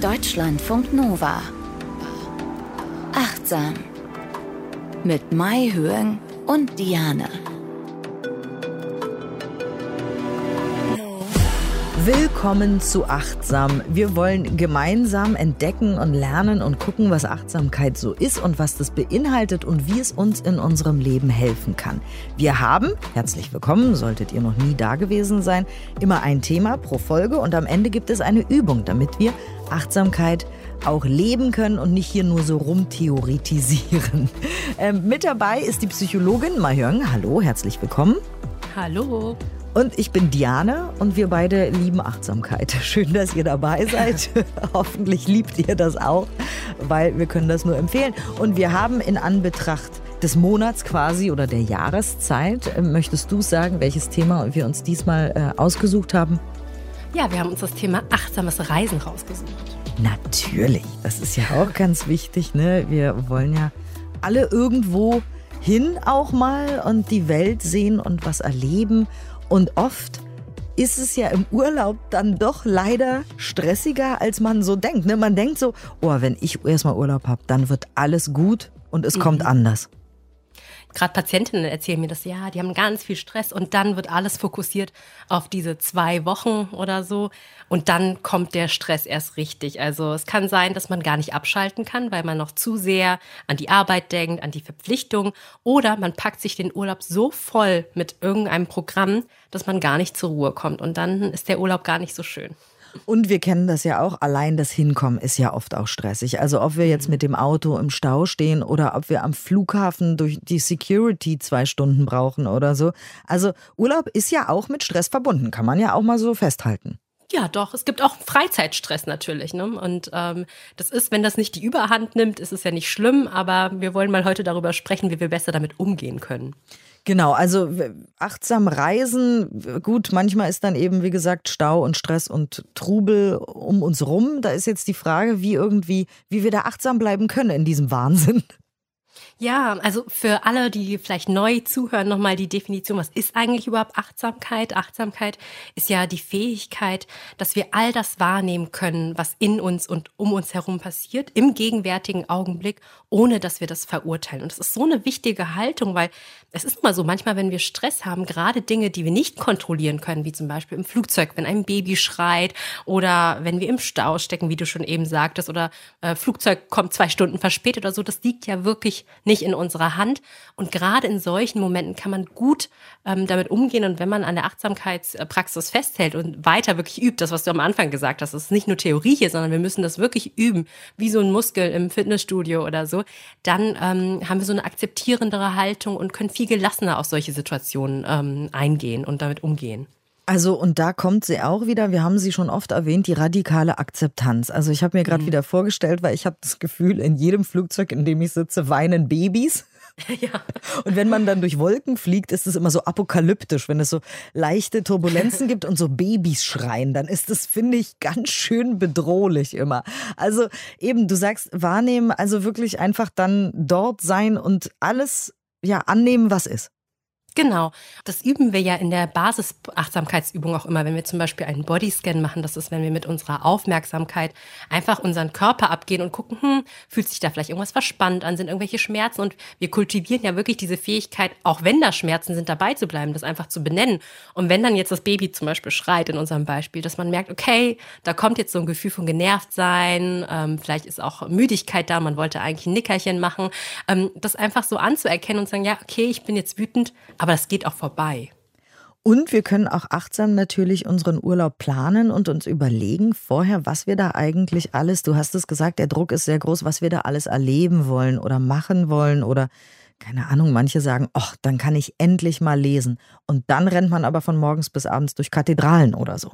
Deutschlandfunk Nova. Achtsam. Mit Mai Höhen und Diane. Willkommen zu Achtsam. Wir wollen gemeinsam entdecken und lernen und gucken, was Achtsamkeit so ist und was das beinhaltet und wie es uns in unserem Leben helfen kann. Wir haben, herzlich willkommen, solltet ihr noch nie da gewesen sein, immer ein Thema pro Folge und am Ende gibt es eine Übung, damit wir Achtsamkeit auch leben können und nicht hier nur so rumtheoretisieren. Ähm, mit dabei ist die Psychologin Mahjong. Hallo, herzlich willkommen. Hallo. Und ich bin Diane und wir beide lieben Achtsamkeit. Schön, dass ihr dabei seid. Hoffentlich liebt ihr das auch, weil wir können das nur empfehlen. Und wir haben in Anbetracht des Monats quasi oder der Jahreszeit, äh, möchtest du sagen, welches Thema wir uns diesmal äh, ausgesucht haben? Ja, wir haben uns das Thema achtsames Reisen rausgesucht. Natürlich, das ist ja auch ganz wichtig. Ne? Wir wollen ja alle irgendwo hin auch mal und die Welt sehen und was erleben. Und oft ist es ja im Urlaub dann doch leider stressiger, als man so denkt. Ne? Man denkt so, oh, wenn ich erstmal Urlaub habe, dann wird alles gut und es mhm. kommt anders gerade Patientinnen erzählen mir das, ja, die haben ganz viel Stress und dann wird alles fokussiert auf diese zwei Wochen oder so und dann kommt der Stress erst richtig. Also es kann sein, dass man gar nicht abschalten kann, weil man noch zu sehr an die Arbeit denkt, an die Verpflichtung oder man packt sich den Urlaub so voll mit irgendeinem Programm, dass man gar nicht zur Ruhe kommt und dann ist der Urlaub gar nicht so schön. Und wir kennen das ja auch, allein das Hinkommen ist ja oft auch stressig. Also ob wir jetzt mit dem Auto im Stau stehen oder ob wir am Flughafen durch die Security zwei Stunden brauchen oder so. Also Urlaub ist ja auch mit Stress verbunden, kann man ja auch mal so festhalten. Ja, doch. Es gibt auch Freizeitstress natürlich. Ne? Und ähm, das ist, wenn das nicht die Überhand nimmt, ist es ja nicht schlimm. Aber wir wollen mal heute darüber sprechen, wie wir besser damit umgehen können. Genau, also achtsam reisen, gut, manchmal ist dann eben, wie gesagt, Stau und Stress und Trubel um uns rum. Da ist jetzt die Frage, wie irgendwie, wie wir da achtsam bleiben können in diesem Wahnsinn. Ja, also für alle, die vielleicht neu zuhören, nochmal die Definition. Was ist eigentlich überhaupt Achtsamkeit? Achtsamkeit ist ja die Fähigkeit, dass wir all das wahrnehmen können, was in uns und um uns herum passiert, im gegenwärtigen Augenblick, ohne dass wir das verurteilen. Und das ist so eine wichtige Haltung, weil es ist immer so, manchmal, wenn wir Stress haben, gerade Dinge, die wir nicht kontrollieren können, wie zum Beispiel im Flugzeug, wenn ein Baby schreit oder wenn wir im Stau stecken, wie du schon eben sagtest, oder äh, Flugzeug kommt zwei Stunden verspätet oder so, das liegt ja wirklich nicht in unserer Hand. Und gerade in solchen Momenten kann man gut ähm, damit umgehen. Und wenn man an der Achtsamkeitspraxis festhält und weiter wirklich übt, das, was du am Anfang gesagt hast, ist nicht nur Theorie hier, sondern wir müssen das wirklich üben, wie so ein Muskel im Fitnessstudio oder so, dann ähm, haben wir so eine akzeptierendere Haltung und können viel gelassener auf solche Situationen ähm, eingehen und damit umgehen. Also und da kommt sie auch wieder, wir haben sie schon oft erwähnt, die radikale Akzeptanz. Also ich habe mir gerade mhm. wieder vorgestellt, weil ich habe das Gefühl, in jedem Flugzeug, in dem ich sitze, weinen Babys. Ja. Und wenn man dann durch Wolken fliegt, ist es immer so apokalyptisch, wenn es so leichte Turbulenzen gibt und so Babys schreien, dann ist das, finde ich, ganz schön bedrohlich immer. Also eben, du sagst wahrnehmen, also wirklich einfach dann dort sein und alles ja annehmen, was ist. Genau. Das üben wir ja in der Basisachtsamkeitsübung auch immer, wenn wir zum Beispiel einen Bodyscan machen. Das ist, wenn wir mit unserer Aufmerksamkeit einfach unseren Körper abgehen und gucken, hm, fühlt sich da vielleicht irgendwas verspannt an, sind irgendwelche Schmerzen und wir kultivieren ja wirklich diese Fähigkeit, auch wenn da Schmerzen sind, dabei zu bleiben, das einfach zu benennen. Und wenn dann jetzt das Baby zum Beispiel schreit in unserem Beispiel, dass man merkt, okay, da kommt jetzt so ein Gefühl von genervt sein, ähm, vielleicht ist auch Müdigkeit da, man wollte eigentlich ein Nickerchen machen, ähm, das einfach so anzuerkennen und sagen, ja, okay, ich bin jetzt wütend, aber das geht auch vorbei. Und wir können auch achtsam natürlich unseren Urlaub planen und uns überlegen vorher, was wir da eigentlich alles, du hast es gesagt, der Druck ist sehr groß, was wir da alles erleben wollen oder machen wollen oder keine Ahnung, manche sagen, ach, dann kann ich endlich mal lesen. Und dann rennt man aber von morgens bis abends durch Kathedralen oder so.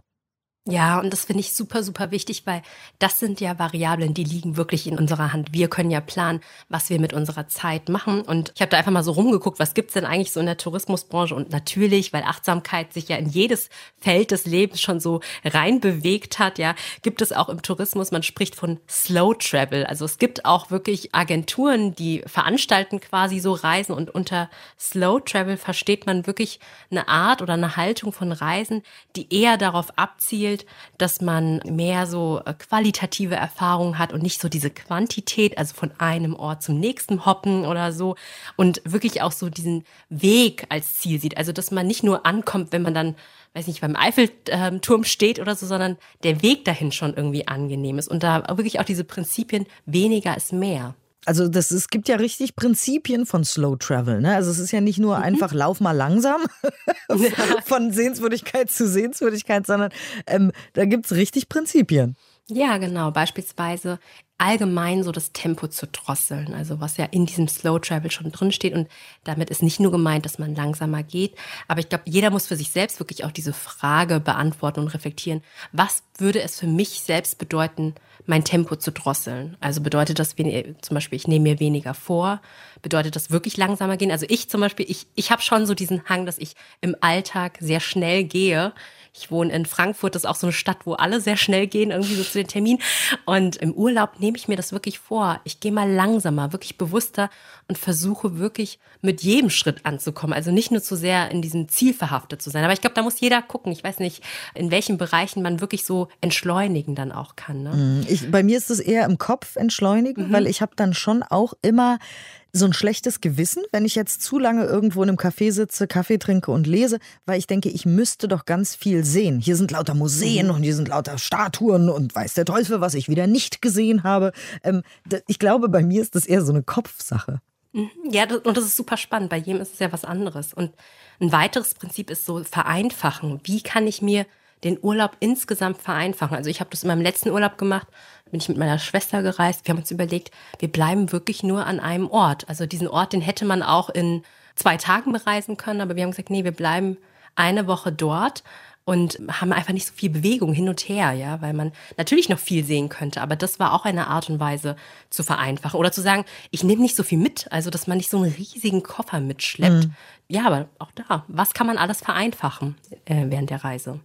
Ja, und das finde ich super, super wichtig, weil das sind ja Variablen, die liegen wirklich in unserer Hand. Wir können ja planen, was wir mit unserer Zeit machen. Und ich habe da einfach mal so rumgeguckt, was gibt's denn eigentlich so in der Tourismusbranche? Und natürlich, weil Achtsamkeit sich ja in jedes Feld des Lebens schon so rein bewegt hat, ja, gibt es auch im Tourismus, man spricht von Slow Travel. Also es gibt auch wirklich Agenturen, die veranstalten quasi so Reisen. Und unter Slow Travel versteht man wirklich eine Art oder eine Haltung von Reisen, die eher darauf abzielt, empfiehlt, dass man mehr so äh, qualitative Erfahrungen hat und nicht so diese Quantität, also von einem Ort zum nächsten hoppen oder so und wirklich auch so diesen Weg als Ziel sieht. Also dass man nicht nur ankommt, wenn man dann weiß nicht, beim Eiffelturm steht oder so, sondern der Weg dahin schon irgendwie angenehm ist und da wirklich auch diese Prinzipien weniger ist mehr. Also das, es gibt ja richtig Prinzipien von Slow Travel. Ne? Also es ist ja nicht nur mhm. einfach lauf mal langsam von Sehenswürdigkeit zu Sehenswürdigkeit, sondern ähm, da gibt es richtig Prinzipien. Ja, genau. Beispielsweise allgemein so das Tempo zu drosseln, also was ja in diesem Slow Travel schon drin steht und damit ist nicht nur gemeint, dass man langsamer geht, aber ich glaube, jeder muss für sich selbst wirklich auch diese Frage beantworten und reflektieren, was würde es für mich selbst bedeuten, mein Tempo zu drosseln? Also bedeutet das zum Beispiel, ich nehme mir weniger vor, bedeutet das wirklich langsamer gehen? Also ich zum Beispiel, ich, ich habe schon so diesen Hang, dass ich im Alltag sehr schnell gehe, ich wohne in Frankfurt, das ist auch so eine Stadt, wo alle sehr schnell gehen, irgendwie so zu den Terminen. Und im Urlaub nehme ich mir das wirklich vor. Ich gehe mal langsamer, wirklich bewusster und versuche wirklich mit jedem Schritt anzukommen. Also nicht nur zu sehr in diesem Ziel verhaftet zu sein. Aber ich glaube, da muss jeder gucken. Ich weiß nicht, in welchen Bereichen man wirklich so entschleunigen dann auch kann. Ne? Mhm. Ich, bei mir ist es eher im Kopf entschleunigen, mhm. weil ich habe dann schon auch immer so ein schlechtes Gewissen, wenn ich jetzt zu lange irgendwo in einem Café sitze, Kaffee trinke und lese, weil ich denke, ich müsste doch ganz viel sehen. Hier sind lauter Museen und hier sind lauter Statuen und weiß der Teufel, was ich wieder nicht gesehen habe. Ähm, ich glaube, bei mir ist das eher so eine Kopfsache. Mhm. Ja, und das ist super spannend. Bei jedem ist es ja was anderes. Und ein weiteres Prinzip ist so vereinfachen. Wie kann ich mir den Urlaub insgesamt vereinfachen? Also ich habe das in meinem letzten Urlaub gemacht bin ich mit meiner Schwester gereist. Wir haben uns überlegt, wir bleiben wirklich nur an einem Ort. Also diesen Ort, den hätte man auch in zwei Tagen bereisen können, aber wir haben gesagt, nee, wir bleiben eine Woche dort und haben einfach nicht so viel Bewegung hin und her, ja, weil man natürlich noch viel sehen könnte, aber das war auch eine Art und Weise zu vereinfachen oder zu sagen, ich nehme nicht so viel mit, also dass man nicht so einen riesigen Koffer mitschleppt. Mhm. Ja, aber auch da, was kann man alles vereinfachen äh, während der Reise?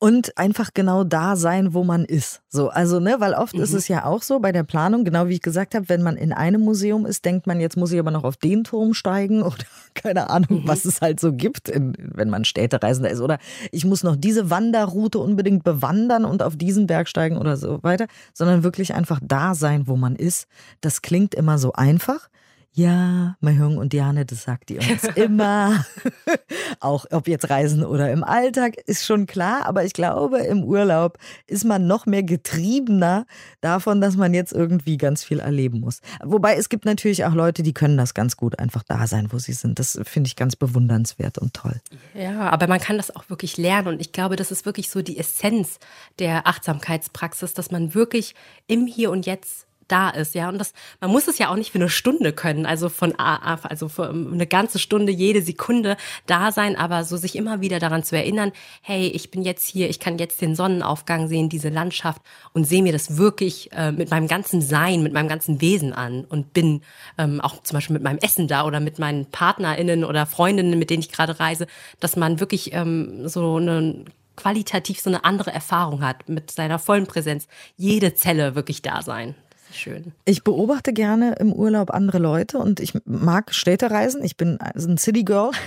Und einfach genau da sein, wo man ist. So, also, ne, weil oft mhm. ist es ja auch so bei der Planung, genau wie ich gesagt habe, wenn man in einem Museum ist, denkt man, jetzt muss ich aber noch auf den Turm steigen oder keine Ahnung, mhm. was es halt so gibt, in, wenn man Städtereisender ist. Oder ich muss noch diese Wanderroute unbedingt bewandern und auf diesen Berg steigen oder so weiter, sondern wirklich einfach da sein, wo man ist. Das klingt immer so einfach. Ja, Mahjong und Diane, das sagt ihr uns immer. auch ob jetzt Reisen oder im Alltag, ist schon klar. Aber ich glaube, im Urlaub ist man noch mehr getriebener davon, dass man jetzt irgendwie ganz viel erleben muss. Wobei es gibt natürlich auch Leute, die können das ganz gut einfach da sein, wo sie sind. Das finde ich ganz bewundernswert und toll. Ja, aber man kann das auch wirklich lernen. Und ich glaube, das ist wirklich so die Essenz der Achtsamkeitspraxis, dass man wirklich im Hier und Jetzt da ist, ja. Und das, man muss es ja auch nicht für eine Stunde können, also von also für eine ganze Stunde, jede Sekunde da sein, aber so sich immer wieder daran zu erinnern, hey, ich bin jetzt hier, ich kann jetzt den Sonnenaufgang sehen, diese Landschaft und sehe mir das wirklich äh, mit meinem ganzen Sein, mit meinem ganzen Wesen an und bin ähm, auch zum Beispiel mit meinem Essen da oder mit meinen PartnerInnen oder Freundinnen, mit denen ich gerade reise, dass man wirklich ähm, so eine qualitativ so eine andere Erfahrung hat mit seiner vollen Präsenz. Jede Zelle wirklich da sein. Schön. Ich beobachte gerne im Urlaub andere Leute und ich mag Städtereisen. Ich bin ein City Girl.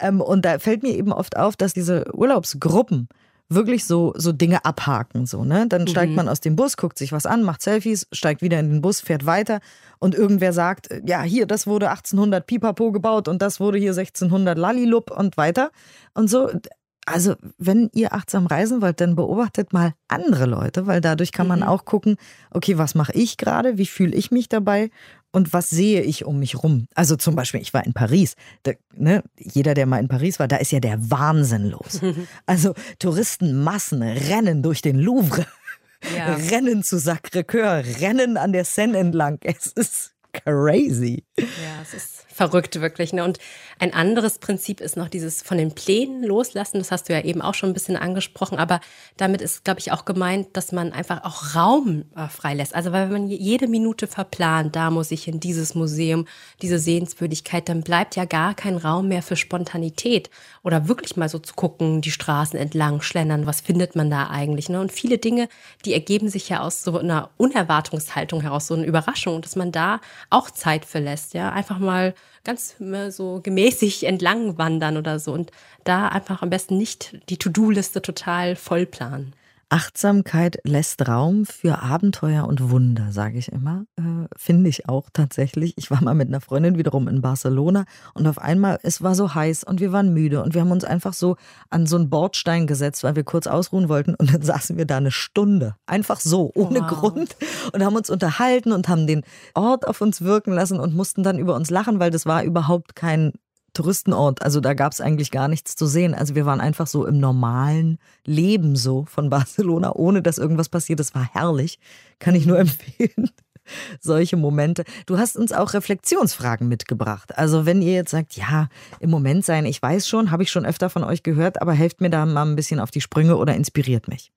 Ähm, und da fällt mir eben oft auf, dass diese Urlaubsgruppen wirklich so, so Dinge abhaken. So, ne? Dann steigt mhm. man aus dem Bus, guckt sich was an, macht Selfies, steigt wieder in den Bus, fährt weiter und irgendwer sagt, ja, hier, das wurde 1800 Pipapo gebaut und das wurde hier 1600 Lalilup und weiter. Und so, also, wenn ihr achtsam reisen wollt, dann beobachtet mal andere Leute, weil dadurch kann man mhm. auch gucken, okay, was mache ich gerade, wie fühle ich mich dabei und was sehe ich um mich rum. Also zum Beispiel, ich war in Paris. Da, ne, jeder, der mal in Paris war, da ist ja der Wahnsinn los. Also Touristenmassen rennen durch den Louvre, ja. rennen zu Sacré-Cœur, rennen an der Seine entlang. Es ist crazy. Ja, es ist verrückt wirklich. Ne? Und ein anderes Prinzip ist noch dieses von den Plänen loslassen. Das hast du ja eben auch schon ein bisschen angesprochen. Aber damit ist, glaube ich, auch gemeint, dass man einfach auch Raum äh, freilässt. Also weil wenn man jede Minute verplant, da muss ich in dieses Museum, diese Sehenswürdigkeit, dann bleibt ja gar kein Raum mehr für Spontanität oder wirklich mal so zu gucken, die Straßen entlang schlendern, was findet man da eigentlich. Ne? Und viele Dinge, die ergeben sich ja aus so einer Unerwartungshaltung heraus, so eine Überraschung, dass man da auch Zeit verlässt. Ja, einfach mal ganz so gemäßig entlang wandern oder so und da einfach am besten nicht die To-Do-Liste total voll planen. Achtsamkeit lässt Raum für Abenteuer und Wunder, sage ich immer. Äh, Finde ich auch tatsächlich. Ich war mal mit einer Freundin wiederum in Barcelona und auf einmal, es war so heiß und wir waren müde und wir haben uns einfach so an so einen Bordstein gesetzt, weil wir kurz ausruhen wollten und dann saßen wir da eine Stunde. Einfach so, ohne wow. Grund und haben uns unterhalten und haben den Ort auf uns wirken lassen und mussten dann über uns lachen, weil das war überhaupt kein Touristenort. Also da gab es eigentlich gar nichts zu sehen. Also wir waren einfach so im normalen Leben so von Barcelona, ohne dass irgendwas passiert. Das war herrlich. Kann ich nur empfehlen. Solche Momente. Du hast uns auch Reflexionsfragen mitgebracht. Also wenn ihr jetzt sagt, ja, im Moment sein, ich weiß schon, habe ich schon öfter von euch gehört, aber helft mir da mal ein bisschen auf die Sprünge oder inspiriert mich.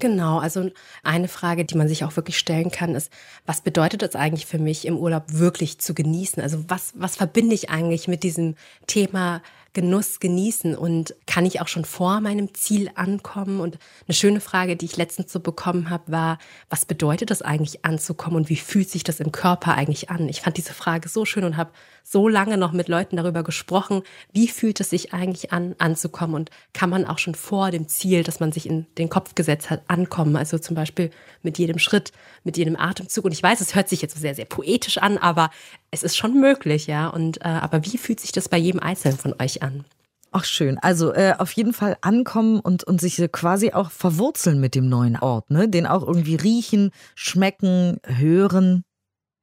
Genau, also eine Frage, die man sich auch wirklich stellen kann, ist, was bedeutet es eigentlich für mich, im Urlaub wirklich zu genießen? Also was, was verbinde ich eigentlich mit diesem Thema Genuss genießen und kann ich auch schon vor meinem Ziel ankommen? Und eine schöne Frage, die ich letztens so bekommen habe, war, was bedeutet das eigentlich anzukommen und wie fühlt sich das im Körper eigentlich an? Ich fand diese Frage so schön und habe so lange noch mit Leuten darüber gesprochen, wie fühlt es sich eigentlich an, anzukommen und kann man auch schon vor dem Ziel, das man sich in den Kopf gesetzt hat, ankommen? Also zum Beispiel mit jedem Schritt, mit jedem Atemzug. Und ich weiß, es hört sich jetzt so sehr, sehr poetisch an, aber es ist schon möglich, ja. Und äh, aber wie fühlt sich das bei jedem Einzelnen von euch an? Ach schön. Also äh, auf jeden Fall ankommen und, und sich quasi auch verwurzeln mit dem neuen Ort, ne? Den auch irgendwie riechen, schmecken, hören.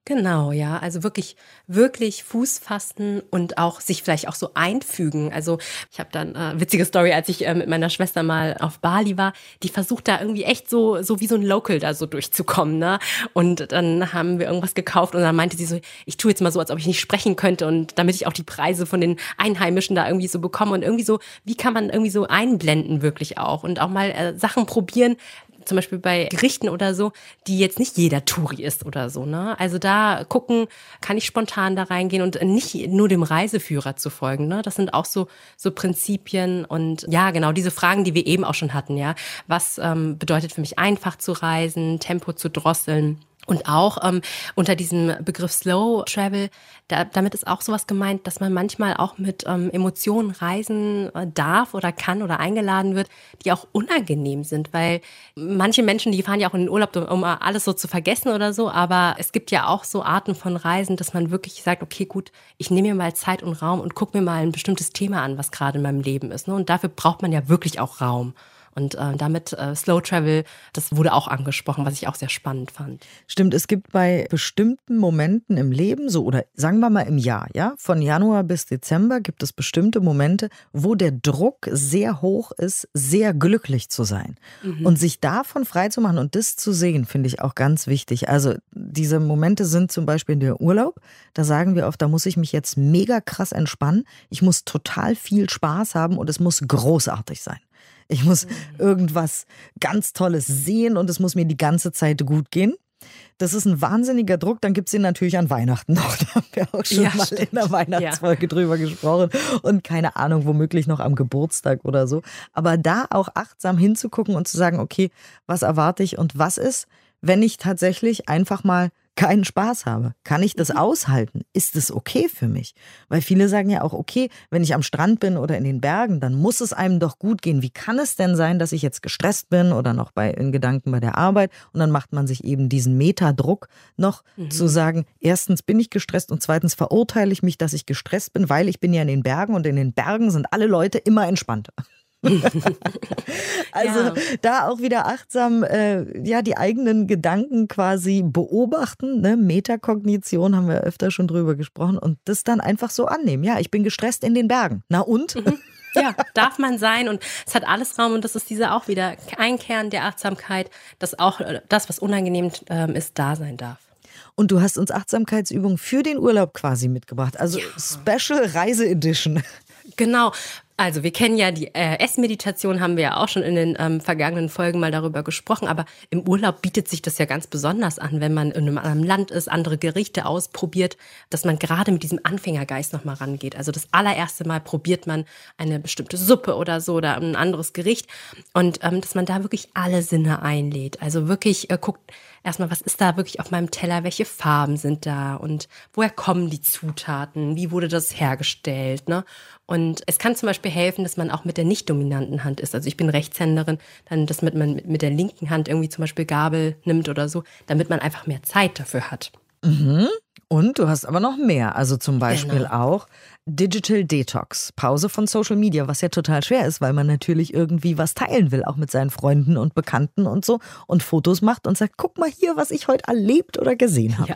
Genau, ja. Also wirklich, wirklich Fuß fassen und auch sich vielleicht auch so einfügen. Also ich habe dann äh, witzige Story, als ich äh, mit meiner Schwester mal auf Bali war, die versucht da irgendwie echt so, so wie so ein Local da so durchzukommen, ne? Und dann haben wir irgendwas gekauft und dann meinte sie so, ich tue jetzt mal so, als ob ich nicht sprechen könnte und damit ich auch die Preise von den Einheimischen da irgendwie so bekomme und irgendwie so, wie kann man irgendwie so einblenden wirklich auch und auch mal äh, Sachen probieren, zum Beispiel bei Gerichten oder so, die jetzt nicht jeder Touri ist oder so. Ne? Also da gucken, kann ich spontan da reingehen und nicht nur dem Reiseführer zu folgen. Ne? Das sind auch so so Prinzipien und ja, genau diese Fragen, die wir eben auch schon hatten. Ja, was ähm, bedeutet für mich einfach zu reisen, Tempo zu drosseln? Und auch ähm, unter diesem Begriff Slow Travel, da, damit ist auch sowas gemeint, dass man manchmal auch mit ähm, Emotionen reisen äh, darf oder kann oder eingeladen wird, die auch unangenehm sind, weil manche Menschen, die fahren ja auch in den Urlaub, um alles so zu vergessen oder so, aber es gibt ja auch so Arten von Reisen, dass man wirklich sagt, okay, gut, ich nehme mir mal Zeit und Raum und gucke mir mal ein bestimmtes Thema an, was gerade in meinem Leben ist. Ne? Und dafür braucht man ja wirklich auch Raum. Und äh, damit äh, Slow Travel, das wurde auch angesprochen, was ich auch sehr spannend fand. Stimmt, es gibt bei bestimmten Momenten im Leben, so oder sagen wir mal im Jahr, ja, von Januar bis Dezember gibt es bestimmte Momente, wo der Druck sehr hoch ist, sehr glücklich zu sein. Mhm. Und sich davon frei zu machen und das zu sehen, finde ich auch ganz wichtig. Also diese Momente sind zum Beispiel der Urlaub. Da sagen wir oft, da muss ich mich jetzt mega krass entspannen. Ich muss total viel Spaß haben und es muss großartig sein. Ich muss mhm. irgendwas ganz Tolles sehen und es muss mir die ganze Zeit gut gehen. Das ist ein wahnsinniger Druck. Dann gibt es ihn natürlich an Weihnachten noch. Da haben wir auch schon ja, mal stimmt. in der Weihnachtsfolge ja. drüber gesprochen. Und keine Ahnung, womöglich noch am Geburtstag oder so. Aber da auch achtsam hinzugucken und zu sagen, okay, was erwarte ich und was ist, wenn ich tatsächlich einfach mal keinen Spaß habe? Kann ich das mhm. aushalten? Ist es okay für mich? Weil viele sagen ja auch, okay, wenn ich am Strand bin oder in den Bergen, dann muss es einem doch gut gehen. Wie kann es denn sein, dass ich jetzt gestresst bin oder noch bei, in Gedanken bei der Arbeit? Und dann macht man sich eben diesen Metadruck noch mhm. zu sagen, erstens bin ich gestresst und zweitens verurteile ich mich, dass ich gestresst bin, weil ich bin ja in den Bergen und in den Bergen sind alle Leute immer entspannter. also ja. da auch wieder achtsam äh, ja die eigenen Gedanken quasi beobachten. Ne? Metakognition haben wir öfter schon drüber gesprochen und das dann einfach so annehmen. Ja, ich bin gestresst in den Bergen. Na und? Mhm. Ja, darf man sein und es hat alles Raum und das ist dieser auch wieder ein Kern der Achtsamkeit, dass auch äh, das, was unangenehm ähm, ist, da sein darf. Und du hast uns Achtsamkeitsübungen für den Urlaub quasi mitgebracht. Also ja. Special Reise Edition. Genau, also wir kennen ja die äh, Essmeditation, haben wir ja auch schon in den ähm, vergangenen Folgen mal darüber gesprochen, aber im Urlaub bietet sich das ja ganz besonders an, wenn man in einem anderen Land ist, andere Gerichte ausprobiert, dass man gerade mit diesem Anfängergeist nochmal rangeht. Also das allererste Mal probiert man eine bestimmte Suppe oder so oder ein anderes Gericht und ähm, dass man da wirklich alle Sinne einlädt. Also wirklich äh, guckt, erstmal, was ist da wirklich auf meinem Teller, welche Farben sind da und woher kommen die Zutaten, wie wurde das hergestellt, ne? Und es kann zum Beispiel helfen, dass man auch mit der nicht dominanten Hand ist. Also ich bin Rechtshänderin, dann, dass man mit der linken Hand irgendwie zum Beispiel Gabel nimmt oder so, damit man einfach mehr Zeit dafür hat. Mhm. Und du hast aber noch mehr. Also zum Beispiel genau. auch Digital Detox, Pause von Social Media, was ja total schwer ist, weil man natürlich irgendwie was teilen will, auch mit seinen Freunden und Bekannten und so und Fotos macht und sagt, guck mal hier, was ich heute erlebt oder gesehen habe. Ja.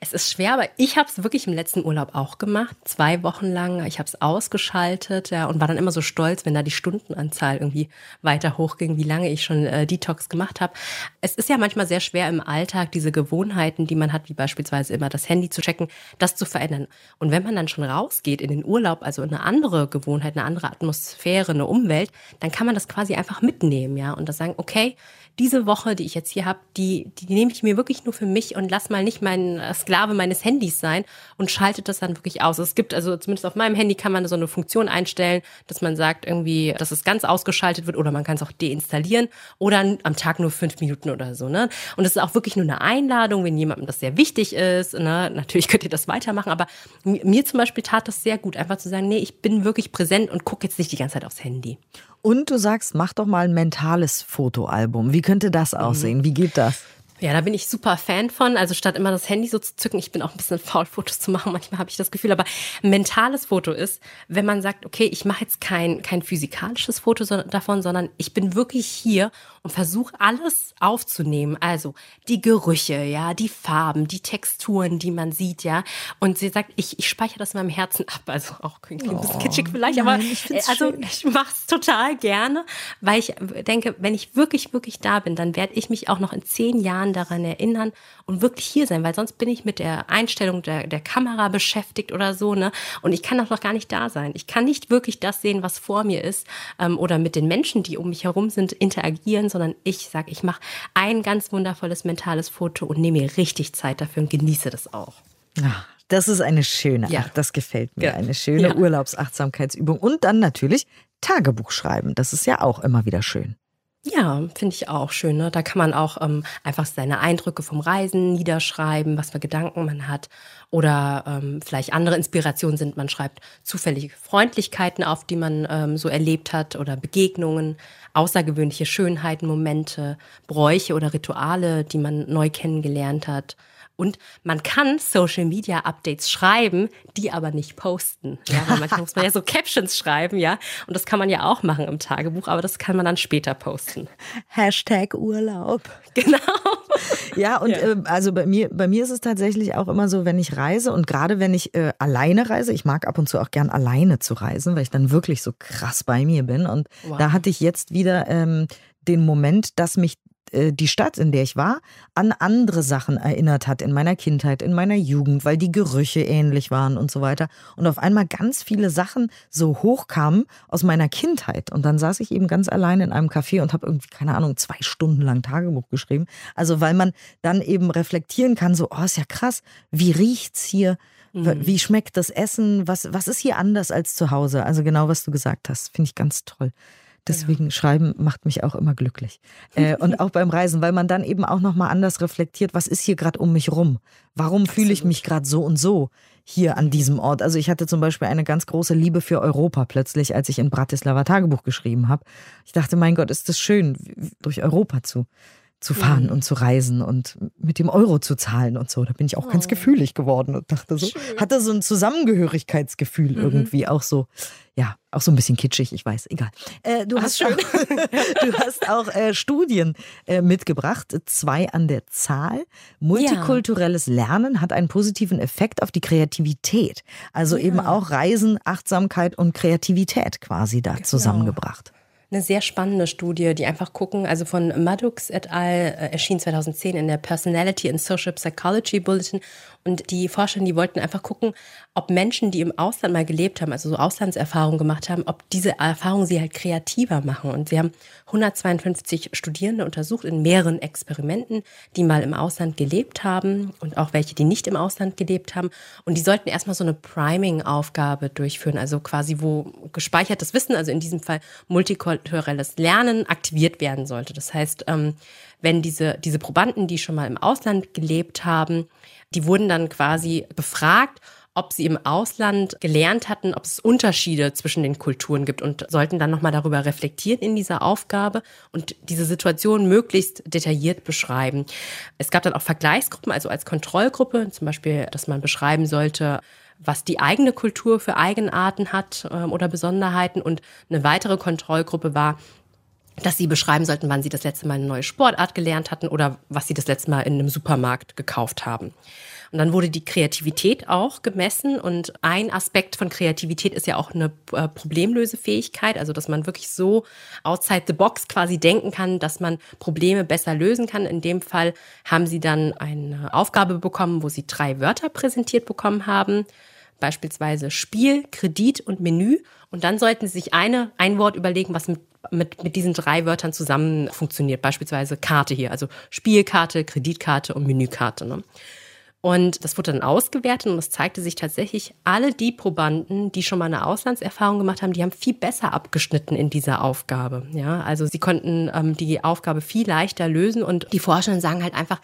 Es ist schwer, aber ich habe es wirklich im letzten Urlaub auch gemacht, zwei Wochen lang. Ich habe es ausgeschaltet ja, und war dann immer so stolz, wenn da die Stundenanzahl irgendwie weiter hochging, wie lange ich schon äh, Detox gemacht habe. Es ist ja manchmal sehr schwer im Alltag, diese Gewohnheiten, die man hat, wie beispielsweise immer das Handy zu checken, das zu verändern. Und wenn man dann schon rausgeht in den Urlaub, also in eine andere Gewohnheit, eine andere Atmosphäre, eine Umwelt, dann kann man das quasi einfach mitnehmen, ja, und das sagen, okay, diese Woche, die ich jetzt hier habe, die, die nehme ich mir wirklich nur für mich und lass mal nicht mein äh, Sklave meines Handys sein und schaltet das dann wirklich aus. Es gibt also zumindest auf meinem Handy kann man so eine Funktion einstellen, dass man sagt irgendwie, dass es ganz ausgeschaltet wird oder man kann es auch deinstallieren oder am Tag nur fünf Minuten oder so. Ne? Und es ist auch wirklich nur eine Einladung, wenn jemandem das sehr wichtig ist. Ne? Natürlich könnt ihr das weitermachen, aber mir zum Beispiel tat das sehr gut, einfach zu sagen, nee, ich bin wirklich präsent und gucke jetzt nicht die ganze Zeit aufs Handy. Und du sagst, mach doch mal ein mentales Fotoalbum. Wie könnte das mhm. aussehen? Wie geht das? Ja, da bin ich super Fan von. Also statt immer das Handy so zu zücken, ich bin auch ein bisschen faul, Fotos zu machen. Manchmal habe ich das Gefühl, aber ein mentales Foto ist, wenn man sagt, okay, ich mache jetzt kein, kein physikalisches Foto davon, sondern ich bin wirklich hier und versuche alles aufzunehmen. Also die Gerüche, ja, die Farben, die Texturen, die man sieht, ja. Und sie sagt, ich, ich speichere das in meinem Herzen ab. Also auch ein bisschen oh, kitschig vielleicht, nein, aber ich also schön. ich mache es total gerne, weil ich denke, wenn ich wirklich, wirklich da bin, dann werde ich mich auch noch in zehn Jahren daran erinnern und wirklich hier sein, weil sonst bin ich mit der Einstellung der, der Kamera beschäftigt oder so, ne? Und ich kann auch noch gar nicht da sein. Ich kann nicht wirklich das sehen, was vor mir ist ähm, oder mit den Menschen, die um mich herum sind, interagieren, sondern ich sage, ich mache ein ganz wundervolles mentales Foto und nehme mir richtig Zeit dafür und genieße das auch. Ach, das ist eine schöne, ja. Ach, das gefällt mir, ja. eine schöne ja. Urlaubsachtsamkeitsübung. Und dann natürlich Tagebuch schreiben, das ist ja auch immer wieder schön. Ja, finde ich auch schön. Ne? Da kann man auch ähm, einfach seine Eindrücke vom Reisen niederschreiben, was für Gedanken man hat. Oder ähm, vielleicht andere Inspirationen sind. Man schreibt zufällige Freundlichkeiten auf, die man ähm, so erlebt hat oder Begegnungen, außergewöhnliche Schönheiten, Momente, Bräuche oder Rituale, die man neu kennengelernt hat. Und man kann Social Media Updates schreiben, die aber nicht posten. Ja, weil manchmal muss man ja so Captions schreiben, ja. Und das kann man ja auch machen im Tagebuch, aber das kann man dann später posten. Hashtag Urlaub. Genau. Ja, und ja. Äh, also bei mir, bei mir ist es tatsächlich auch immer so, wenn ich reise und gerade wenn ich äh, alleine reise, ich mag ab und zu auch gern alleine zu reisen, weil ich dann wirklich so krass bei mir bin. Und wow. da hatte ich jetzt wieder ähm, den Moment, dass mich die Stadt, in der ich war, an andere Sachen erinnert hat in meiner Kindheit, in meiner Jugend, weil die Gerüche ähnlich waren und so weiter. Und auf einmal ganz viele Sachen so hochkamen aus meiner Kindheit. Und dann saß ich eben ganz allein in einem Café und habe irgendwie, keine Ahnung, zwei Stunden lang Tagebuch geschrieben. Also weil man dann eben reflektieren kann, so, oh, ist ja krass, wie riecht's hier? Mhm. Wie schmeckt das Essen? Was, was ist hier anders als zu Hause? Also genau, was du gesagt hast, finde ich ganz toll. Deswegen ja. Schreiben macht mich auch immer glücklich. Äh, und auch beim Reisen, weil man dann eben auch nochmal anders reflektiert, was ist hier gerade um mich rum? Warum fühle ich mich gerade so und so hier an diesem Ort? Also ich hatte zum Beispiel eine ganz große Liebe für Europa plötzlich, als ich in Bratislava Tagebuch geschrieben habe. Ich dachte, mein Gott, ist das schön, durch Europa zu zu fahren mhm. und zu reisen und mit dem Euro zu zahlen und so. Da bin ich auch oh. ganz gefühlig geworden und dachte so, Schön. hatte so ein Zusammengehörigkeitsgefühl mhm. irgendwie auch so, ja, auch so ein bisschen kitschig, ich weiß, egal. Äh, du, hast auch, du hast auch äh, Studien äh, mitgebracht, zwei an der Zahl. Multikulturelles ja. Lernen hat einen positiven Effekt auf die Kreativität. Also ja. eben auch Reisen, Achtsamkeit und Kreativität quasi da genau. zusammengebracht eine sehr spannende Studie, die einfach gucken, also von Maddox et al. Äh, erschien 2010 in der Personality and Social Psychology Bulletin und die Forscher, die wollten einfach gucken, ob Menschen, die im Ausland mal gelebt haben, also so Auslandserfahrungen gemacht haben, ob diese Erfahrungen sie halt kreativer machen. Und sie haben 152 Studierende untersucht in mehreren Experimenten, die mal im Ausland gelebt haben und auch welche, die nicht im Ausland gelebt haben. Und die sollten erstmal so eine Priming-Aufgabe durchführen, also quasi wo gespeichertes Wissen, also in diesem Fall multikulturelles Lernen, aktiviert werden sollte. Das heißt, ähm, wenn diese, diese Probanden, die schon mal im Ausland gelebt haben, die wurden dann quasi befragt, ob sie im Ausland gelernt hatten, ob es Unterschiede zwischen den Kulturen gibt und sollten dann nochmal darüber reflektieren in dieser Aufgabe und diese Situation möglichst detailliert beschreiben. Es gab dann auch Vergleichsgruppen, also als Kontrollgruppe, zum Beispiel, dass man beschreiben sollte, was die eigene Kultur für Eigenarten hat äh, oder Besonderheiten. Und eine weitere Kontrollgruppe war, dass sie beschreiben sollten, wann sie das letzte Mal eine neue Sportart gelernt hatten oder was sie das letzte Mal in einem Supermarkt gekauft haben. Und dann wurde die Kreativität auch gemessen. Und ein Aspekt von Kreativität ist ja auch eine äh, Problemlösefähigkeit, also dass man wirklich so outside the box quasi denken kann, dass man Probleme besser lösen kann. In dem Fall haben sie dann eine Aufgabe bekommen, wo sie drei Wörter präsentiert bekommen haben beispielsweise Spiel, Kredit und Menü. Und dann sollten Sie sich eine, ein Wort überlegen, was mit, mit, mit diesen drei Wörtern zusammen funktioniert. Beispielsweise Karte hier, also Spielkarte, Kreditkarte und Menükarte. Ne? Und das wurde dann ausgewertet und es zeigte sich tatsächlich, alle die Probanden, die schon mal eine Auslandserfahrung gemacht haben, die haben viel besser abgeschnitten in dieser Aufgabe. Ja, also sie konnten ähm, die Aufgabe viel leichter lösen und die Forscher sagen halt einfach,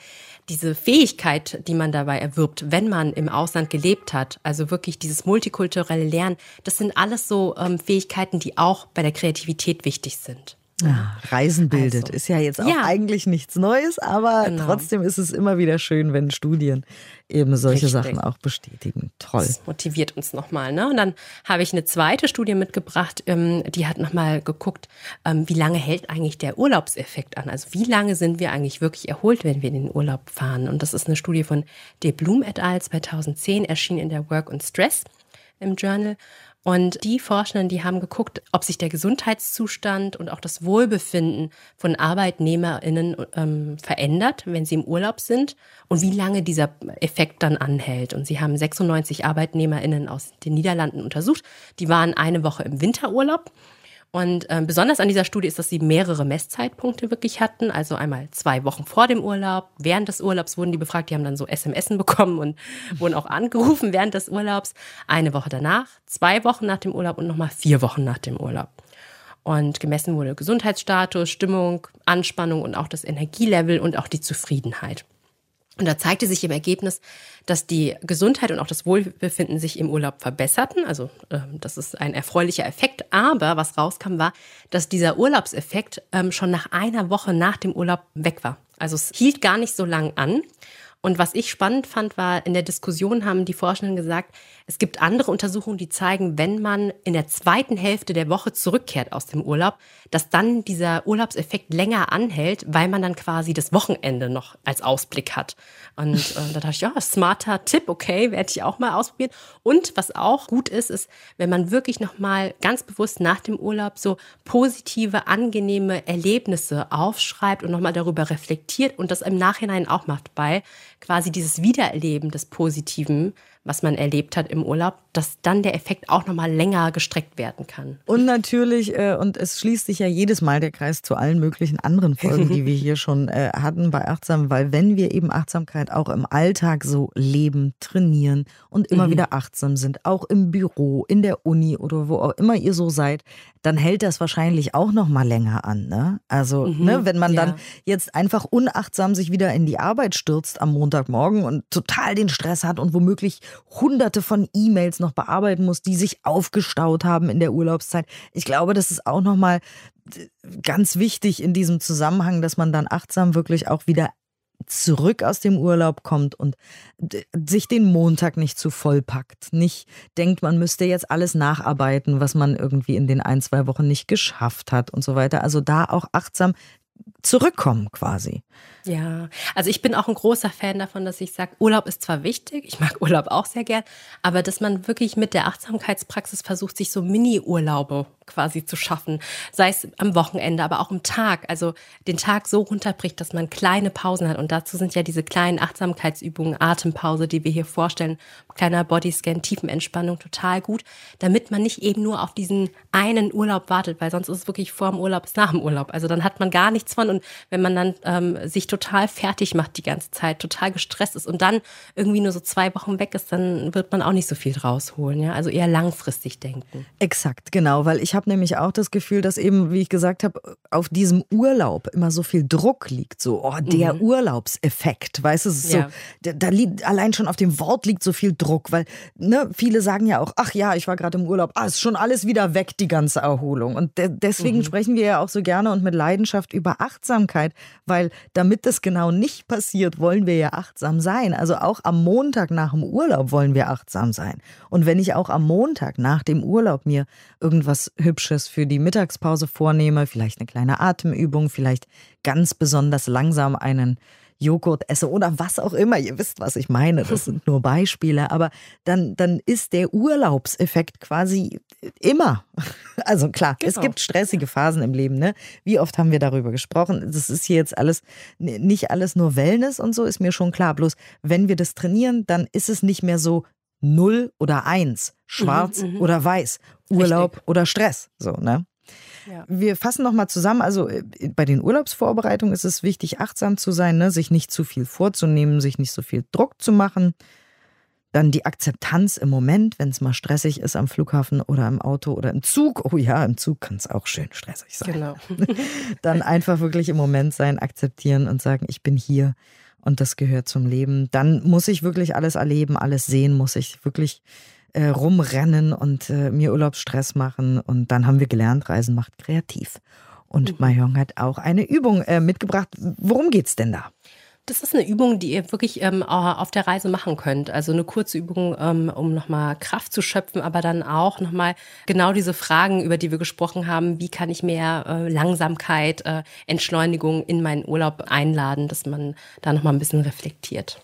diese Fähigkeit, die man dabei erwirbt, wenn man im Ausland gelebt hat, also wirklich dieses multikulturelle Lernen, das sind alles so ähm, Fähigkeiten, die auch bei der Kreativität wichtig sind. Ja, Reisen bildet also, ist ja jetzt auch ja. eigentlich nichts Neues, aber genau. trotzdem ist es immer wieder schön, wenn Studien eben solche Richtig. Sachen auch bestätigen. Toll. Das motiviert uns nochmal. Ne? Und dann habe ich eine zweite Studie mitgebracht, ähm, die hat nochmal geguckt, ähm, wie lange hält eigentlich der Urlaubseffekt an? Also wie lange sind wir eigentlich wirklich erholt, wenn wir in den Urlaub fahren? Und das ist eine Studie von De Blum et al. 2010, erschien in der Work and Stress im Journal. Und die Forschenden, die haben geguckt, ob sich der Gesundheitszustand und auch das Wohlbefinden von ArbeitnehmerInnen ähm, verändert, wenn sie im Urlaub sind und wie lange dieser Effekt dann anhält. Und sie haben 96 ArbeitnehmerInnen aus den Niederlanden untersucht. Die waren eine Woche im Winterurlaub und ähm, besonders an dieser Studie ist, dass sie mehrere Messzeitpunkte wirklich hatten. Also einmal zwei Wochen vor dem Urlaub, während des Urlaubs wurden die befragt. Die haben dann so SMS bekommen und wurden auch angerufen während des Urlaubs. Eine Woche danach, zwei Wochen nach dem Urlaub und nochmal vier Wochen nach dem Urlaub. Und gemessen wurde Gesundheitsstatus, Stimmung, Anspannung und auch das Energielevel und auch die Zufriedenheit. Und da zeigte sich im Ergebnis, dass die Gesundheit und auch das Wohlbefinden sich im Urlaub verbesserten. Also äh, das ist ein erfreulicher Effekt. Aber was rauskam, war, dass dieser Urlaubseffekt ähm, schon nach einer Woche nach dem Urlaub weg war. Also es hielt gar nicht so lang an. Und was ich spannend fand, war, in der Diskussion haben die Forschenden gesagt, es gibt andere Untersuchungen, die zeigen, wenn man in der zweiten Hälfte der Woche zurückkehrt aus dem Urlaub, dass dann dieser Urlaubseffekt länger anhält, weil man dann quasi das Wochenende noch als Ausblick hat. Und äh, da dachte ich, ja, smarter Tipp, okay, werde ich auch mal ausprobieren. Und was auch gut ist, ist, wenn man wirklich nochmal ganz bewusst nach dem Urlaub so positive, angenehme Erlebnisse aufschreibt und nochmal darüber reflektiert und das im Nachhinein auch macht, weil quasi dieses Wiedererleben des Positiven was man erlebt hat im Urlaub, dass dann der Effekt auch nochmal länger gestreckt werden kann. Und natürlich, äh, und es schließt sich ja jedes Mal der Kreis zu allen möglichen anderen Folgen, die wir hier schon äh, hatten bei Achtsam, weil wenn wir eben Achtsamkeit auch im Alltag so leben, trainieren und immer mhm. wieder achtsam sind, auch im Büro, in der Uni oder wo auch immer ihr so seid, dann hält das wahrscheinlich auch noch mal länger an. Ne? Also, mhm, ne, wenn man ja. dann jetzt einfach unachtsam sich wieder in die Arbeit stürzt am Montagmorgen und total den Stress hat und womöglich hunderte von E-Mails noch bearbeiten muss, die sich aufgestaut haben in der Urlaubszeit. Ich glaube, das ist auch noch mal ganz wichtig in diesem Zusammenhang, dass man dann achtsam wirklich auch wieder zurück aus dem Urlaub kommt und sich den Montag nicht zu voll packt. Nicht denkt, man müsste jetzt alles nacharbeiten, was man irgendwie in den ein, zwei Wochen nicht geschafft hat und so weiter. Also da auch achtsam zurückkommen quasi. Ja, also ich bin auch ein großer Fan davon, dass ich sage, Urlaub ist zwar wichtig, ich mag Urlaub auch sehr gern, aber dass man wirklich mit der Achtsamkeitspraxis versucht, sich so Mini-Urlaube quasi zu schaffen, sei es am Wochenende, aber auch am Tag. Also den Tag so runterbricht, dass man kleine Pausen hat. Und dazu sind ja diese kleinen Achtsamkeitsübungen, Atempause, die wir hier vorstellen, kleiner Bodyscan, Tiefenentspannung total gut, damit man nicht eben nur auf diesen einen Urlaub wartet, weil sonst ist es wirklich vor dem Urlaub bis nach dem Urlaub. Also dann hat man gar nichts von fahren und wenn man dann ähm, sich total fertig macht die ganze Zeit, total gestresst ist und dann irgendwie nur so zwei Wochen weg ist, dann wird man auch nicht so viel rausholen. Ja? Also eher langfristig denken. Exakt, genau, weil ich habe nämlich auch das Gefühl, dass eben, wie ich gesagt habe, auf diesem Urlaub immer so viel Druck liegt. So, oh, der mhm. Urlaubseffekt, weißt du, so, ja. da, da liegt allein schon auf dem Wort liegt so viel Druck, weil ne, viele sagen ja auch, ach ja, ich war gerade im Urlaub, ah, ist schon alles wieder weg, die ganze Erholung. Und de deswegen mhm. sprechen wir ja auch so gerne und mit Leidenschaft über Achtsamkeit, weil damit das genau nicht passiert, wollen wir ja achtsam sein. Also auch am Montag nach dem Urlaub wollen wir achtsam sein. Und wenn ich auch am Montag nach dem Urlaub mir irgendwas Hübsches für die Mittagspause vornehme, vielleicht eine kleine Atemübung, vielleicht ganz besonders langsam einen Joghurt esse oder was auch immer. Ihr wisst, was ich meine. Das sind nur Beispiele. Aber dann, dann ist der Urlaubseffekt quasi immer. Also klar, genau. es gibt stressige Phasen im Leben. Ne? Wie oft haben wir darüber gesprochen? Das ist hier jetzt alles, nicht alles nur Wellness und so, ist mir schon klar. Bloß wenn wir das trainieren, dann ist es nicht mehr so null oder eins, schwarz mhm, mhm. oder weiß, Urlaub Richtig. oder Stress. So, ne? Ja. Wir fassen nochmal zusammen. Also äh, bei den Urlaubsvorbereitungen ist es wichtig, achtsam zu sein, ne? sich nicht zu viel vorzunehmen, sich nicht so viel Druck zu machen. Dann die Akzeptanz im Moment, wenn es mal stressig ist am Flughafen oder im Auto oder im Zug. Oh ja, im Zug kann es auch schön stressig sein. Genau. Dann einfach wirklich im Moment sein, akzeptieren und sagen, ich bin hier und das gehört zum Leben. Dann muss ich wirklich alles erleben, alles sehen, muss ich wirklich äh, rumrennen und äh, mir Urlaubsstress machen. Und dann haben wir gelernt, Reisen macht kreativ. Und mhm. Mahjong hat auch eine Übung äh, mitgebracht. Worum geht's denn da? Das ist eine Übung, die ihr wirklich ähm, auf der Reise machen könnt. Also eine kurze Übung, ähm, um nochmal Kraft zu schöpfen, aber dann auch nochmal genau diese Fragen, über die wir gesprochen haben. Wie kann ich mehr äh, Langsamkeit, äh, Entschleunigung in meinen Urlaub einladen, dass man da nochmal ein bisschen reflektiert.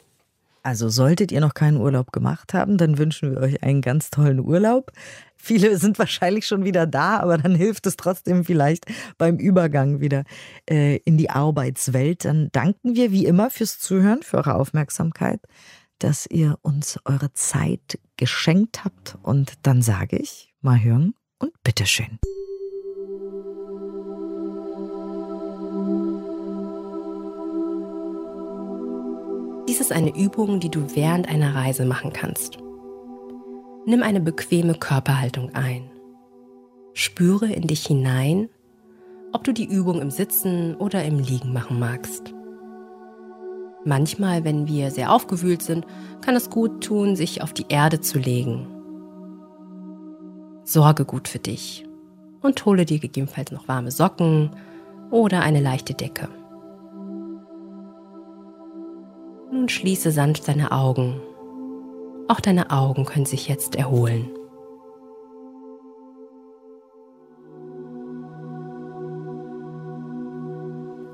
Also solltet ihr noch keinen Urlaub gemacht haben, dann wünschen wir euch einen ganz tollen Urlaub. Viele sind wahrscheinlich schon wieder da, aber dann hilft es trotzdem vielleicht beim Übergang wieder äh, in die Arbeitswelt. Dann danken wir wie immer fürs Zuhören, für eure Aufmerksamkeit, dass ihr uns eure Zeit geschenkt habt. Und dann sage ich, mal hören und bitteschön. Ist eine Übung, die du während einer Reise machen kannst. Nimm eine bequeme Körperhaltung ein. Spüre in dich hinein, ob du die Übung im Sitzen oder im Liegen machen magst. Manchmal, wenn wir sehr aufgewühlt sind, kann es gut tun, sich auf die Erde zu legen. Sorge gut für dich und hole dir gegebenenfalls noch warme Socken oder eine leichte Decke. Nun schließe sanft deine Augen. Auch deine Augen können sich jetzt erholen.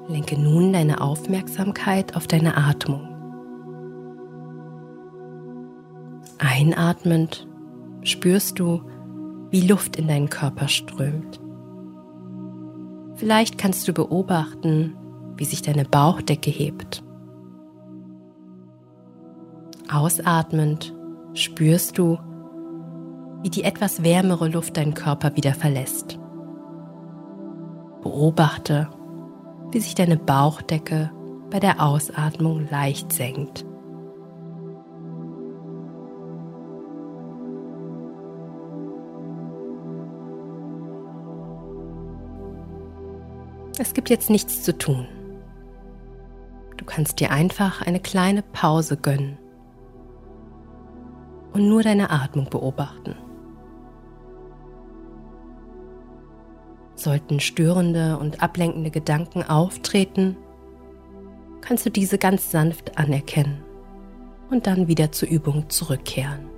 Lenke nun deine Aufmerksamkeit auf deine Atmung. Einatmend spürst du, wie Luft in deinen Körper strömt. Vielleicht kannst du beobachten, wie sich deine Bauchdecke hebt. Ausatmend spürst du, wie die etwas wärmere Luft deinen Körper wieder verlässt. Beobachte, wie sich deine Bauchdecke bei der Ausatmung leicht senkt. Es gibt jetzt nichts zu tun. Du kannst dir einfach eine kleine Pause gönnen und nur deine Atmung beobachten. Sollten störende und ablenkende Gedanken auftreten, kannst du diese ganz sanft anerkennen und dann wieder zur Übung zurückkehren.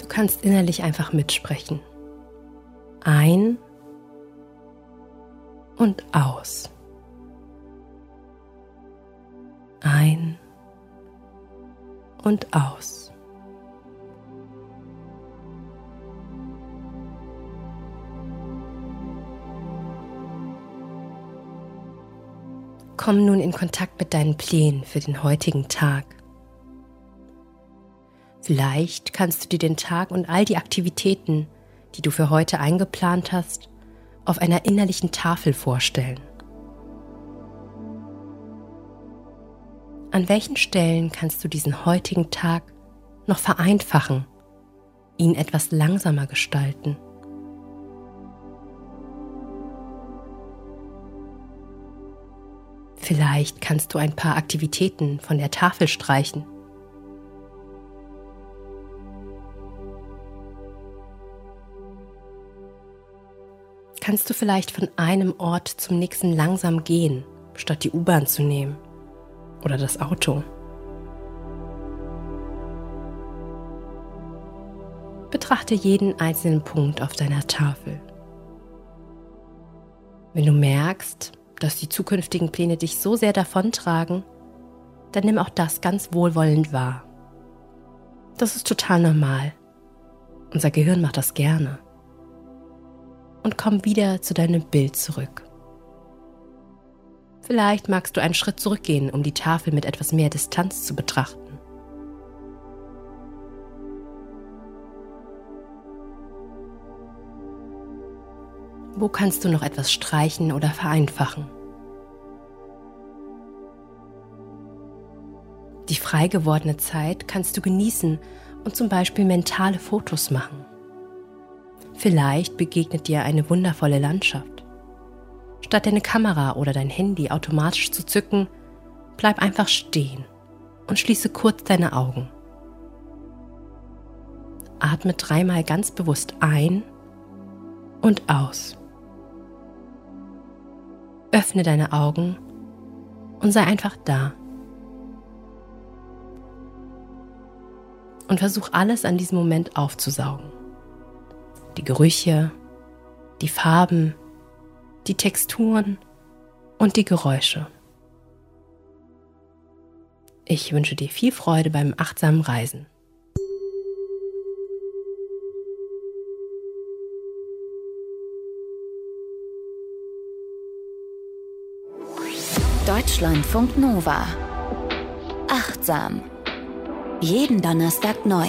Du kannst innerlich einfach mitsprechen. Ein und aus. Ein und aus. Komm nun in Kontakt mit deinen Plänen für den heutigen Tag. Vielleicht kannst du dir den Tag und all die Aktivitäten, die du für heute eingeplant hast, auf einer innerlichen Tafel vorstellen. An welchen Stellen kannst du diesen heutigen Tag noch vereinfachen, ihn etwas langsamer gestalten? Vielleicht kannst du ein paar Aktivitäten von der Tafel streichen. Kannst du vielleicht von einem Ort zum nächsten langsam gehen, statt die U-Bahn zu nehmen oder das Auto? Betrachte jeden einzelnen Punkt auf deiner Tafel. Wenn du merkst, dass die zukünftigen Pläne dich so sehr davontragen, dann nimm auch das ganz wohlwollend wahr. Das ist total normal. Unser Gehirn macht das gerne. Und komm wieder zu deinem Bild zurück. Vielleicht magst du einen Schritt zurückgehen, um die Tafel mit etwas mehr Distanz zu betrachten. Wo kannst du noch etwas streichen oder vereinfachen? Die frei gewordene Zeit kannst du genießen und zum Beispiel mentale Fotos machen. Vielleicht begegnet dir eine wundervolle Landschaft. Statt deine Kamera oder dein Handy automatisch zu zücken, bleib einfach stehen und schließe kurz deine Augen. Atme dreimal ganz bewusst ein und aus. Öffne deine Augen und sei einfach da. Und versuch alles an diesem Moment aufzusaugen. Die Gerüche, die Farben, die Texturen und die Geräusche. Ich wünsche dir viel Freude beim achtsamen Reisen. Deutschlandfunk Nova. Achtsam. Jeden Donnerstag neu.